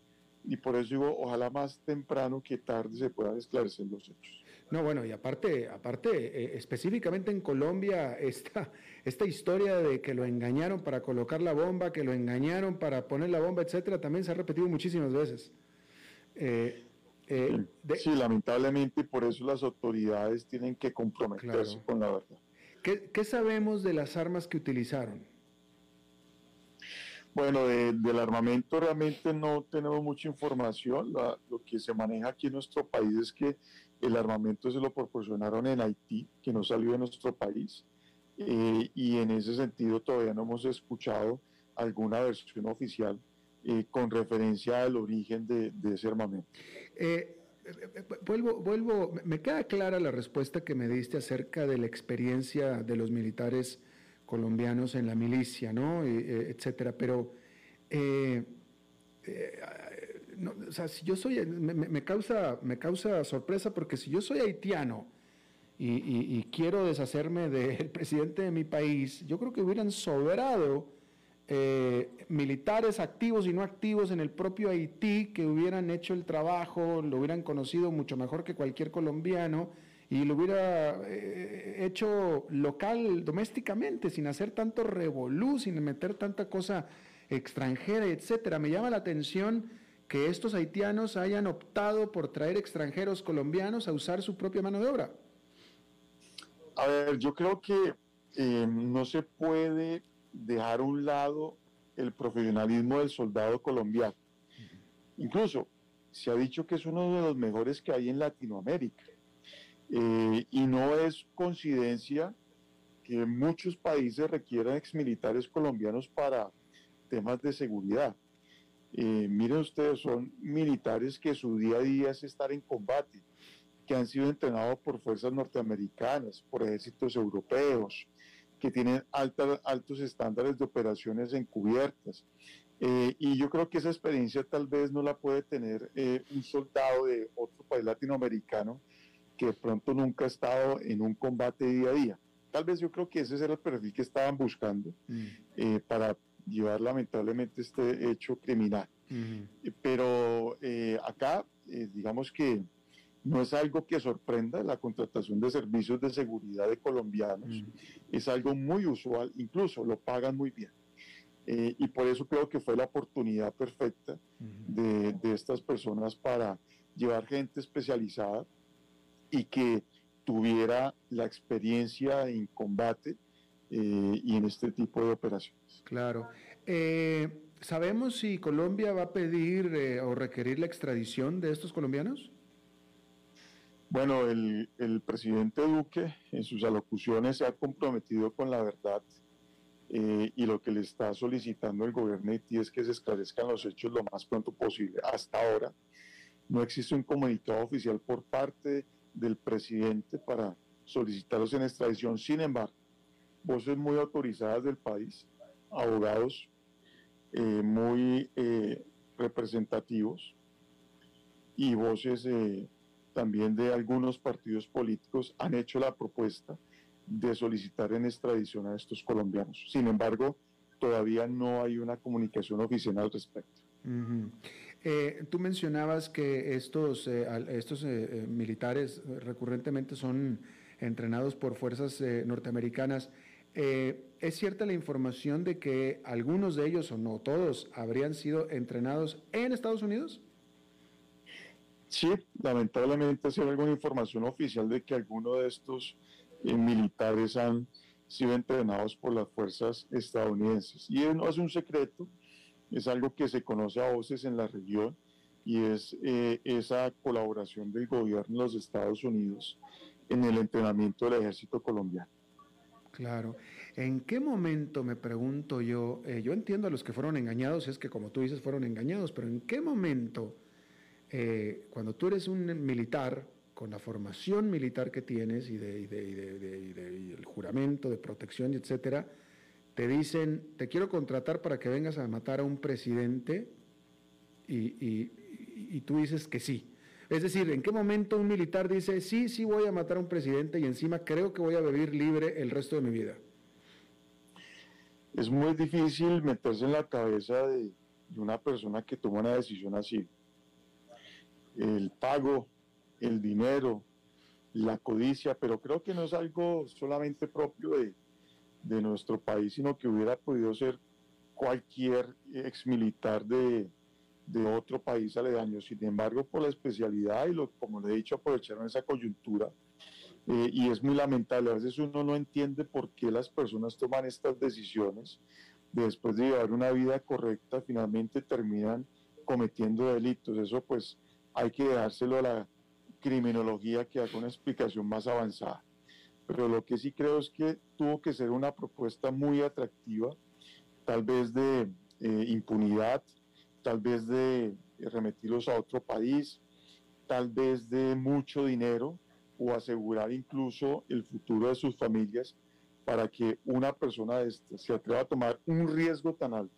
y por eso digo, ojalá más temprano que tarde se puedan esclarecer los hechos. No, bueno, y aparte, aparte eh, específicamente en Colombia, *laughs* esta, esta historia de que lo engañaron para colocar la bomba, que lo engañaron para poner la bomba, etcétera, también se ha repetido muchísimas veces. Eh, eh, sí, lamentablemente, por eso las autoridades tienen que comprometerse con la verdad. ¿Qué, sabemos de las armas que utilizaron? Bueno, del armamento realmente no tenemos mucha información. lo que se maneja aquí en nuestro país es que el armamento se lo proporcionaron en Haití, que no salió de nuestro país. Eh, y en ese sentido todavía no hemos escuchado alguna versión oficial eh, con referencia al origen de, ese armamento. Eh, vuelvo, vuelvo, me queda clara la respuesta que me diste acerca de la experiencia de los militares colombianos en la milicia, ¿no? etcétera, pero o sea, si yo soy, me, causa, me causa sorpresa porque si yo soy haitiano y, quiero deshacerme del *laughs* presidente de mi país, yo creo que hubieran sobrado eh, militares activos y no activos en el propio Haití que hubieran hecho el trabajo, lo hubieran conocido mucho mejor que cualquier colombiano y lo hubiera eh, hecho local, domésticamente, sin hacer tanto revolú, sin meter tanta cosa extranjera, etcétera. Me llama la atención que estos haitianos hayan optado por traer extranjeros colombianos a usar su propia mano de obra. A ver, yo creo que eh, no se puede dejar a un lado el profesionalismo del soldado colombiano. Incluso se ha dicho que es uno de los mejores que hay en Latinoamérica. Eh, y no es coincidencia que muchos países requieran exmilitares colombianos para temas de seguridad. Eh, miren ustedes, son militares que su día a día es estar en combate, que han sido entrenados por fuerzas norteamericanas, por ejércitos europeos, que tienen altos estándares de operaciones encubiertas. Eh, y yo creo que esa experiencia tal vez no la puede tener eh, un soldado de otro país latinoamericano que de pronto nunca ha estado en un combate día a día. Tal vez yo creo que ese era el perfil que estaban buscando mm. para llevar lamentablemente este hecho criminal. Pero acá, digamos que no es algo que sorprenda la contratación de servicios de seguridad de colombianos, mm. es algo muy usual, incluso lo pagan muy bien. Eh, y por eso creo que fue la oportunidad perfecta de, estas personas para llevar gente especializada y que tuviera la experiencia en combate eh, y en este tipo de operaciones. Claro. Eh, ¿Sabemos si Colombia va a pedir o requerir la extradición de estos colombianos? Bueno, el, presidente Duque en sus alocuciones se ha comprometido con la verdad eh, y lo que le está solicitando el gobierno de Haití es que se esclarezcan los hechos lo más pronto posible. Hasta ahora no existe un comunicado oficial por parte del presidente para solicitarlos en extradición. Sin embargo, voces muy autorizadas del país, abogados eh, muy eh, representativos y voces también de algunos partidos políticos han hecho la propuesta de solicitar en extradición a estos colombianos. Sin embargo, todavía no hay una comunicación oficial al respecto. Eh, tú mencionabas que estos, eh, estos eh, militares recurrentemente son entrenados por fuerzas norteamericanas. ¿Es cierta la información de que algunos de ellos, o no todos, habrían sido entrenados en Estados Unidos? Sí, lamentablemente ha alguna información oficial de que algunos de estos eh, militares han sido entrenados por las fuerzas estadounidenses. Y no es un secreto, es algo que se conoce a voces en la región y es eh, esa colaboración del gobierno de los Estados Unidos en el entrenamiento del ejército colombiano. Claro. ¿En qué momento, me pregunto yo, eh, yo entiendo a los que fueron engañados, es que como tú dices, fueron engañados, pero ¿en qué momento, eh, cuando tú eres un militar, con la formación militar que tienes y, de, el juramento de protección, etcétera, te dicen, te quiero contratar para que vengas a matar a un presidente y tú dices que sí? Es decir, ¿en qué momento un militar dice, sí, sí voy a matar a un presidente y encima creo que voy a vivir libre el resto de mi vida? Es muy difícil meterse en la cabeza de, una persona que toma una decisión así. El pago, el dinero, la codicia, pero creo que no es algo solamente propio de, de nuestro país, sino que hubiera podido ser cualquier ex militar de, de otro país aledaño. Sin embargo, por la especialidad y lo, como le he dicho, aprovecharon esa coyuntura. Eh, y es muy lamentable. A veces uno no entiende por qué las personas toman estas decisiones. Después de llevar una vida correcta, finalmente terminan cometiendo delitos. Eso pues hay que dejárselo a la criminología que haga una explicación más avanzada. Pero lo que sí creo es que tuvo que ser una propuesta muy atractiva, tal vez de eh, impunidad, tal vez de remitirlos a otro país, tal vez de mucho dinero o asegurar incluso el futuro de sus familias para que una persona de esta se atreva a tomar un riesgo tan alto,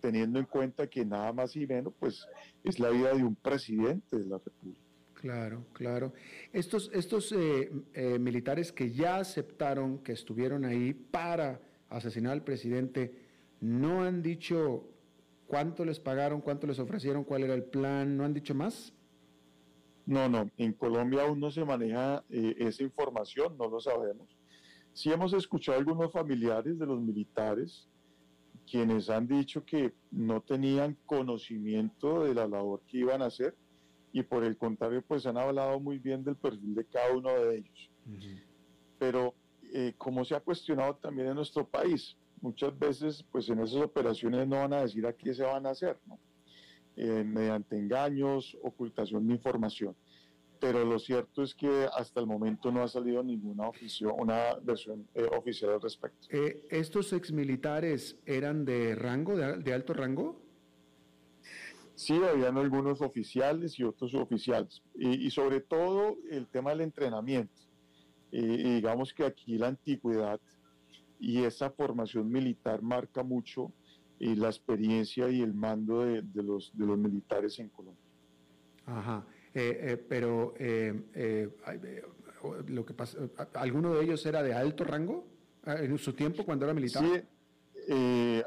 teniendo en cuenta que nada más y menos pues es la vida de un presidente de la República. Claro, claro. Estos, estos eh, eh, militares que ya aceptaron que estuvieron ahí para asesinar al presidente, ¿no han dicho ¿Cuánto les pagaron? ¿Cuánto les ofrecieron? ¿Cuál era el plan? ¿No han dicho más? No, no, en Colombia aún no se maneja eh, esa información, no lo sabemos. Sí hemos escuchado algunos familiares de los militares quienes han dicho que no tenían conocimiento de la labor que iban a hacer y por el contrario pues han hablado muy bien del perfil de cada uno de ellos. Pero eh, como se ha cuestionado también en nuestro país, muchas veces pues en esas operaciones no van a decir a qué se van a hacer, ¿no? Eh, mediante engaños, ocultación de información. Pero lo cierto es que hasta el momento no ha salido ninguna una versión eh, oficial al respecto. Eh, ¿Estos exmilitares eran de rango, de, alto rango? Sí, habían algunos oficiales y otros oficiales. Y, y sobre todo el tema del entrenamiento. y digamos que aquí la antigüedad y esa formación militar marca mucho eh, la experiencia y el mando de, los, de los militares en Colombia. Ajá, eh, eh, pero lo que pasa, ¿alguno de ellos era de alto rango en su tiempo cuando era militar? Sí,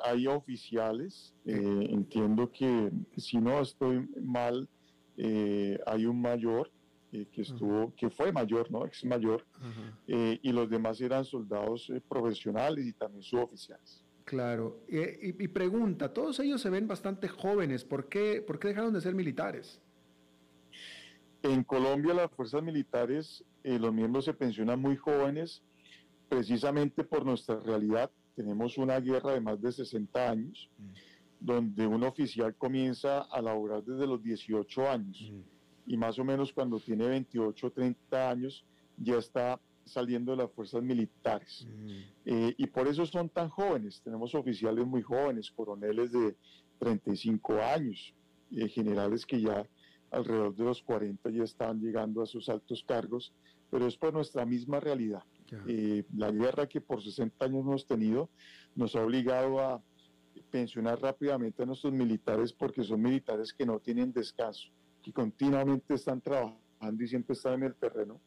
hay oficiales, entiendo que si no estoy mal, hay un mayor eh, que estuvo, que fue mayor, ¿no? Ex mayor, eh, y los demás eran soldados eh, profesionales y también suboficiales. Claro. Y, pregunta, todos ellos se ven bastante jóvenes, ¿por qué, ¿por qué dejaron de ser militares? En Colombia las fuerzas militares, los miembros se pensionan muy jóvenes, precisamente por nuestra realidad. Tenemos una guerra de más de 60 años, mm. donde un oficial comienza a laborar desde los 18 años. Y más o menos cuando tiene 28 o 30 años ya está saliendo de las fuerzas militares. Mm. Eh, y por eso son tan jóvenes. Tenemos oficiales muy jóvenes, coroneles de 35 años, eh, generales que ya alrededor de los 40 ya están llegando a sus altos cargos, pero es por nuestra misma realidad. Eh, la guerra que por 60 años hemos tenido nos ha obligado a pensionar rápidamente a nuestros militares porque son militares que no tienen descanso que continuamente están trabajando y siempre están en el terreno.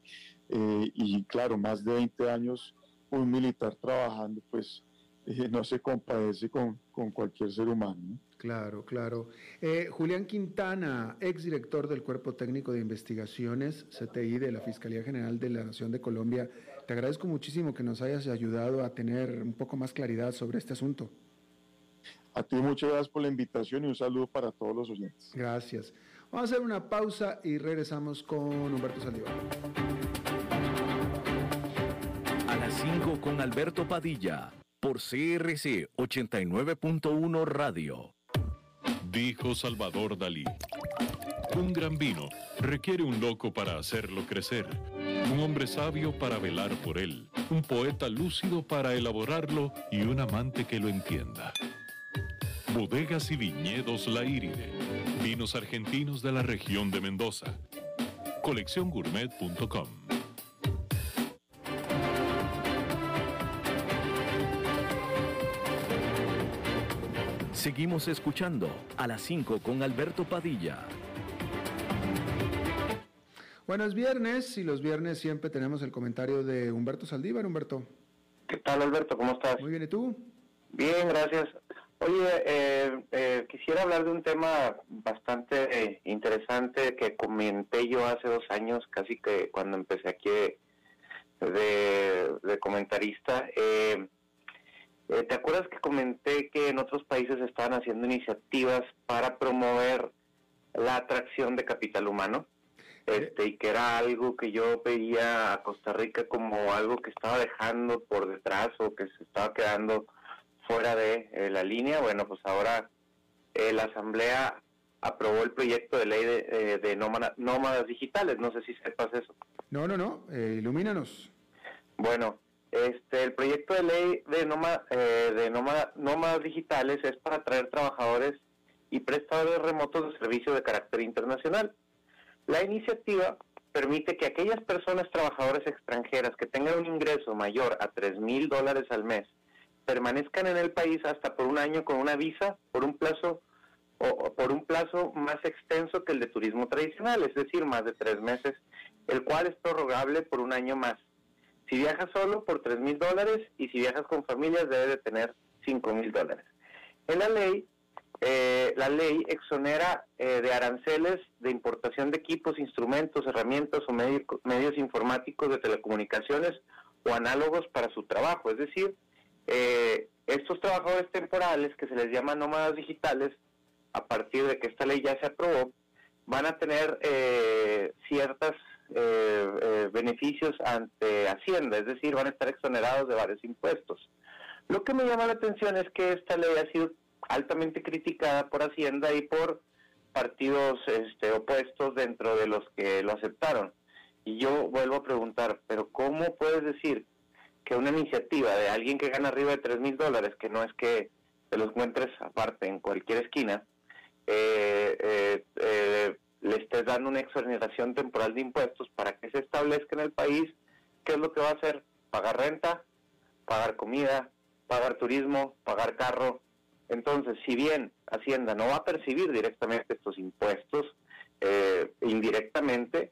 Eh, y claro, más de 20 años un militar trabajando, pues eh, no se compadece con, con, cualquier ser humano. Claro, claro. Eh, Julián Quintana, exdirector del Cuerpo Técnico de Investigaciones, CTI de la Fiscalía General de la Nación de Colombia, te agradezco muchísimo que nos hayas ayudado a tener un poco más claridad sobre este asunto. A ti muchas gracias por la invitación y un saludo para todos los oyentes. Gracias. Vamos a hacer una pausa y regresamos con Humberto Saldívar. A las 5 con Alberto Padilla por CRC 89.1 Radio. Dijo Salvador Dalí. Un gran vino requiere un loco para hacerlo crecer, un hombre sabio para velar por él, un poeta lúcido para elaborarlo y un amante que lo entienda. Bodegas y viñedos La Iride, vinos argentinos de la región de Mendoza. Colecciongourmet.com Seguimos escuchando a las 5 con Alberto Padilla. Bueno, es viernes y los viernes siempre tenemos el comentario de Humberto Saldívar. Humberto. ¿Qué tal, Alberto? ¿Cómo estás? Muy bien, ¿y tú? Bien, gracias. Oye, eh, eh, quisiera hablar de un tema bastante eh, interesante que comenté yo hace dos años, casi que cuando empecé aquí de, de comentarista. ¿Te acuerdas que comenté que en otros países estaban haciendo iniciativas para promover la atracción de capital humano? Este, y que era algo que yo veía a Costa Rica como algo que estaba dejando por detrás o que se estaba quedando fuera de eh, la línea. Bueno, pues ahora eh, la Asamblea aprobó el proyecto de ley de, eh, de nómadas, digitales. No sé si sepas eso. No, no, no. ilumínanos. Bueno, este, el proyecto de ley de, de nómadas digitales es para atraer trabajadores y prestadores remotos de servicios de carácter internacional. La iniciativa permite que aquellas personas trabajadoras extranjeras que tengan un ingreso mayor a 3 mil dólares al mes permanezcan en el país hasta por un año con una visa por un plazo o, por un plazo más extenso que el de turismo tradicional, es decir, más de tres meses, el cual es prorrogable por un año más. Si viajas solo, por 3 mil dólares, y si viajas con familias, debe de tener 5 mil dólares. En la ley, eh, la ley exonera eh, de aranceles de importación de equipos, instrumentos, herramientas o medios informáticos de telecomunicaciones o análogos para su trabajo, es decir, eh, estos trabajadores temporales, que se les llama nómadas digitales, a partir de que esta ley ya se aprobó, van a tener eh, ciertos eh, eh, beneficios ante Hacienda, es decir, van a estar exonerados de varios impuestos. Lo que me llama la atención es que esta ley ha sido altamente criticada por Hacienda y por partidos este, opuestos dentro de los que lo aceptaron. Y yo vuelvo a preguntar, pero ¿cómo puedes decir que una iniciativa de alguien que gana arriba de 3 mil dólares, que no es que te los encuentres aparte en cualquier esquina, eh, eh, eh, le estés dando una exoneración temporal de impuestos para que se establezca en el país, ¿qué es lo que va a hacer? Pagar renta, pagar comida, pagar turismo, pagar carro. Entonces, si bien Hacienda no va a percibir directamente estos impuestos, indirectamente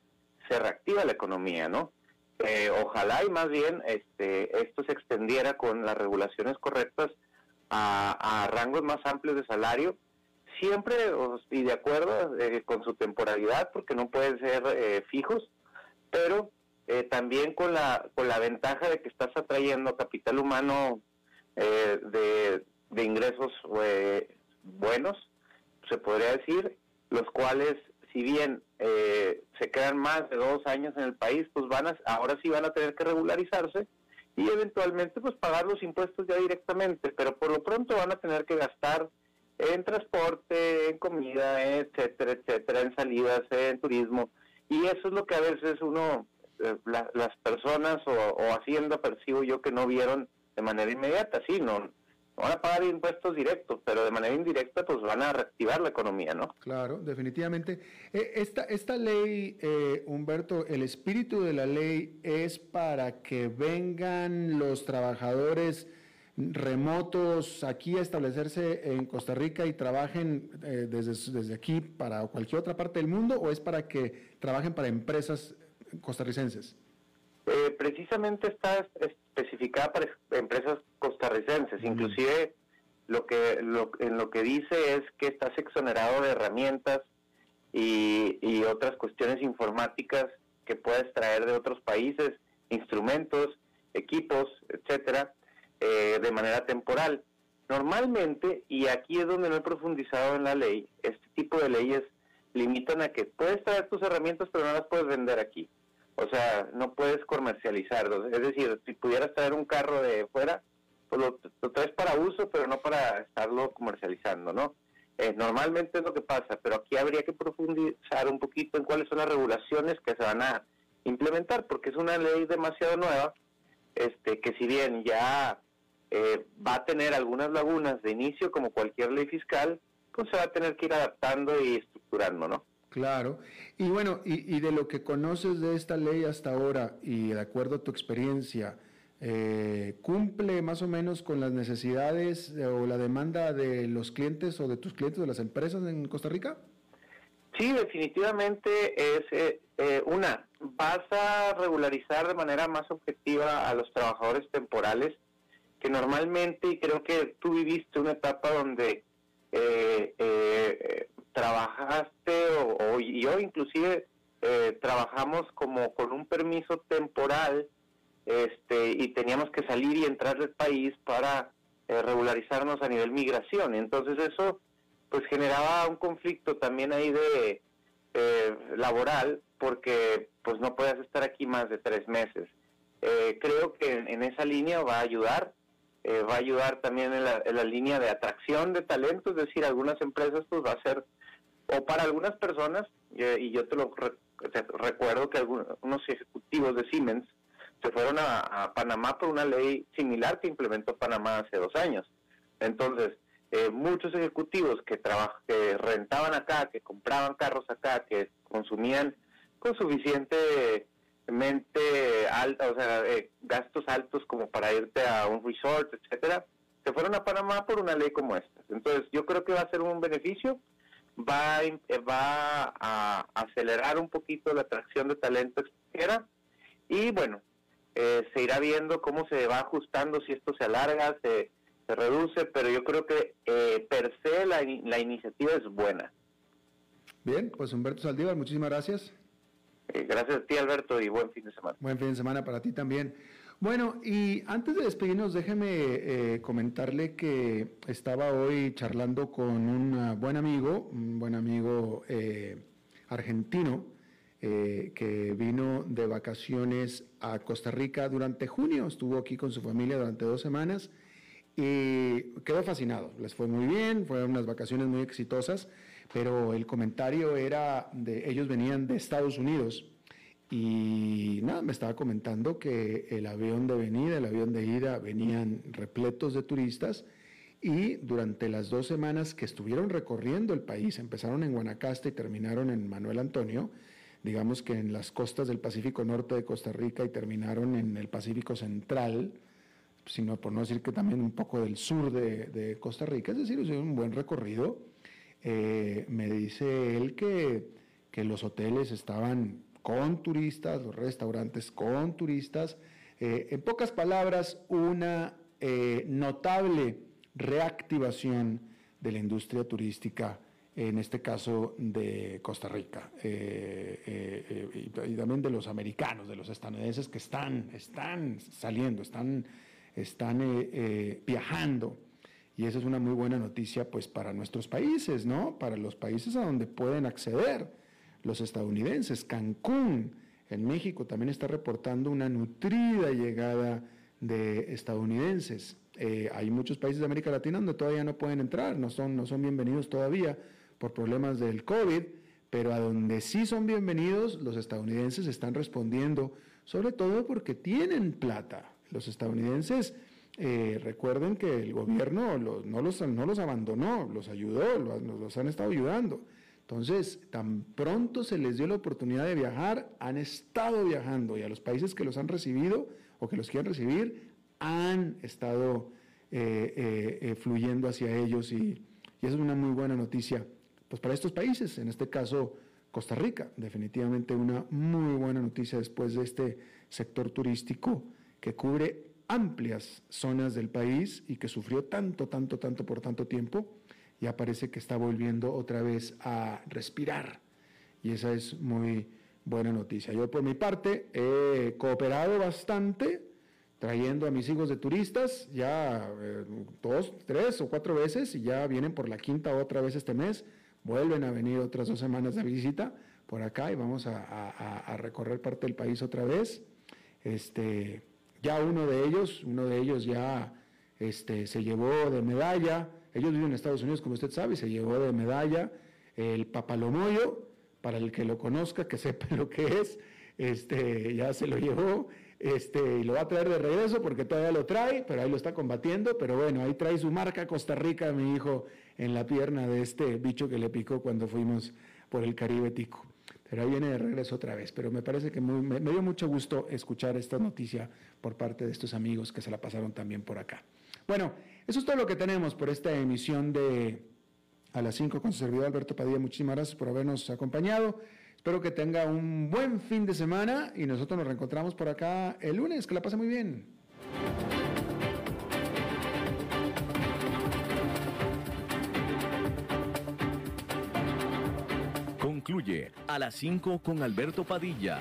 se reactiva la economía, ¿no? Eh, ojalá y más bien este, esto se extendiera con las regulaciones correctas a, rangos más amplios de salario, siempre y de acuerdo eh, con su temporalidad, porque no pueden ser eh, fijos, pero también con la, con la ventaja de que estás atrayendo capital humano de, de ingresos buenos, se podría decir, los cuales si bien eh, se quedan más de dos años en el país, pues van a, ahora sí van a tener que regularizarse y eventualmente pues pagar los impuestos ya directamente, pero por lo pronto van a tener que gastar en transporte, en comida, etcétera, etcétera, en salidas, en turismo, y eso es lo que a veces uno, eh, las personas o, o Hacienda percibo yo que no vieron de manera inmediata, sí, no, van a pagar impuestos directos, pero de manera indirecta pues van a reactivar la economía, ¿no? Claro, definitivamente. Eh, esta, esta ley, eh, Humberto, el espíritu de la ley es para que vengan los trabajadores remotos aquí a establecerse en Costa Rica y trabajen eh, desde, desde aquí para cualquier otra parte del mundo o es para que trabajen para empresas costarricenses? Precisamente está especificada para empresas costarricenses. Inclusive lo que lo, en lo que dice es que estás exonerado de herramientas y, y otras cuestiones informáticas que puedes traer de otros países, instrumentos, equipos, etcétera, eh, de manera temporal. Normalmente, y aquí es donde no he profundizado en la ley, este tipo de leyes limitan a que puedes traer tus herramientas, pero no las puedes vender aquí. O sea, no puedes comercializarlos. Es decir, si pudieras traer un carro de fuera, pues lo, traes para uso, pero no para estarlo comercializando, ¿no? Eh, normalmente es lo que pasa, pero aquí habría que profundizar un poquito en cuáles son las regulaciones que se van a implementar, porque es una ley demasiado nueva, este, que si bien ya eh, va a tener algunas lagunas de inicio, como cualquier ley fiscal, pues se va a tener que ir adaptando y estructurando, ¿no? Claro. Y bueno, y, de lo que conoces de esta ley hasta ahora y de acuerdo a tu experiencia, eh, ¿cumple más o menos con las necesidades o la demanda de los clientes o de tus clientes de las empresas en Costa Rica? Sí, definitivamente es eh, eh, una, vas a regularizar de manera más objetiva a los trabajadores temporales, que normalmente, y creo que tú viviste una etapa donde trabajaste o, yo inclusive trabajamos como con un permiso temporal este, y teníamos que salir y entrar del país para eh, regularizarnos a nivel migración. Entonces eso pues generaba un conflicto también ahí de eh, laboral porque pues no puedes estar aquí más de tres meses. Eh, creo que en, esa línea va a ayudar, va a ayudar también en la, en la, línea de atracción de talento, es decir, algunas empresas pues va a ser, o para algunas personas, y yo te lo recuerdo que algunos ejecutivos de Siemens se fueron a, Panamá por una ley similar que implementó Panamá hace dos años. Entonces, eh, muchos ejecutivos que, que rentaban acá, que compraban carros acá, que consumían con suficientemente alta, o sea, eh, gastos altos como para irte a un resort, etcétera, se fueron a Panamá por una ley como esta. Entonces, yo creo que va a ser un beneficio, va a, va a acelerar un poquito la atracción de talento extranjera y bueno, eh, se irá viendo cómo se va ajustando, si esto se alarga, se, se reduce, pero yo creo que eh, per se la, la, iniciativa es buena. Bien, pues Humberto Saldívar, muchísimas gracias. Eh, gracias a ti, Alberto, y buen fin de semana. Buen fin de semana para ti también. Bueno, y antes de despedirnos, déjeme comentarle que estaba hoy charlando con un buen amigo, un buen amigo argentino, eh, que vino de vacaciones a Costa Rica durante junio, estuvo aquí con su familia durante dos semanas y quedó fascinado, les fue muy bien, fueron unas vacaciones muy exitosas, pero el comentario era de ellos venían de Estados Unidos y nada, me estaba comentando que el avión de venida, el avión de ida venían repletos de turistas y durante las dos semanas que estuvieron recorriendo el país, empezaron en Guanacaste y terminaron en Manuel Antonio, digamos que en las costas del Pacífico Norte de Costa Rica y terminaron en el Pacífico Central, sino por no decir que también un poco del sur de, Costa Rica, es decir, es un buen recorrido. Eh, me dice él que, que, los hoteles estaban con turistas, los restaurantes con turistas. Eh, en pocas palabras, una eh, notable reactivación de la industria turística en este caso de Costa Rica, eh, y, también de los americanos, de los estadounidenses que están, están saliendo, están, están viajando. Y esa es una muy buena noticia pues para nuestros países, ¿no? Para los países a donde pueden acceder los estadounidenses. Cancún, en México, también está reportando una nutrida llegada de estadounidenses. hay muchos países de América Latina donde todavía no pueden entrar, no son, no son bienvenidos todavía, por problemas del COVID, pero a donde sí son bienvenidos, los estadounidenses están respondiendo, sobre todo porque tienen plata. Los estadounidenses, eh, recuerden que el gobierno no, los, no los abandonó, los ayudó, los, los han estado ayudando. Entonces, tan pronto se les dio la oportunidad de viajar, han estado viajando y a los países que los han recibido o que los quieren recibir, han estado eh, eh, fluyendo hacia ellos y, es una muy buena noticia pues para estos países, en este caso Costa Rica, definitivamente una muy buena noticia después de este sector turístico que cubre amplias zonas del país y que sufrió tanto, tanto, tanto por tanto tiempo, ya parece que está volviendo otra vez a respirar. Y esa es muy buena noticia. Yo por mi parte he cooperado bastante trayendo a mis hijos de turistas, ya eh, dos, tres o cuatro veces y ya vienen por la quinta otra vez este mes vuelven a venir otras dos semanas de visita por acá y vamos a, recorrer parte del país otra vez. Este, ya uno de ellos, uno de ellos ya este, se llevó de medalla Ellos viven en Estados Unidos, como usted sabe, y se llevó de medalla el papalomoyo, para el que lo conozca, que sepa *laughs* lo que es, este, ya se lo llevó, este, y lo va a traer de regreso porque todavía lo trae, pero ahí lo está combatiendo, pero bueno, ahí trae su marca Costa Rica, mi hijo, en la pierna de este bicho que le picó cuando fuimos por el Caribe Tico. Pero ahí viene de regreso otra vez. Pero me parece que me, dio mucho gusto escuchar esta noticia por parte de estos amigos que se la pasaron también por acá. Bueno, eso es todo lo que tenemos por esta emisión de A las 5 con su servidor Alberto Padilla. Muchísimas gracias por habernos acompañado. Espero que tenga un buen fin de semana y nosotros nos reencontramos por acá el lunes. Que la pase muy bien. Concluye a las 5 con Alberto Padilla.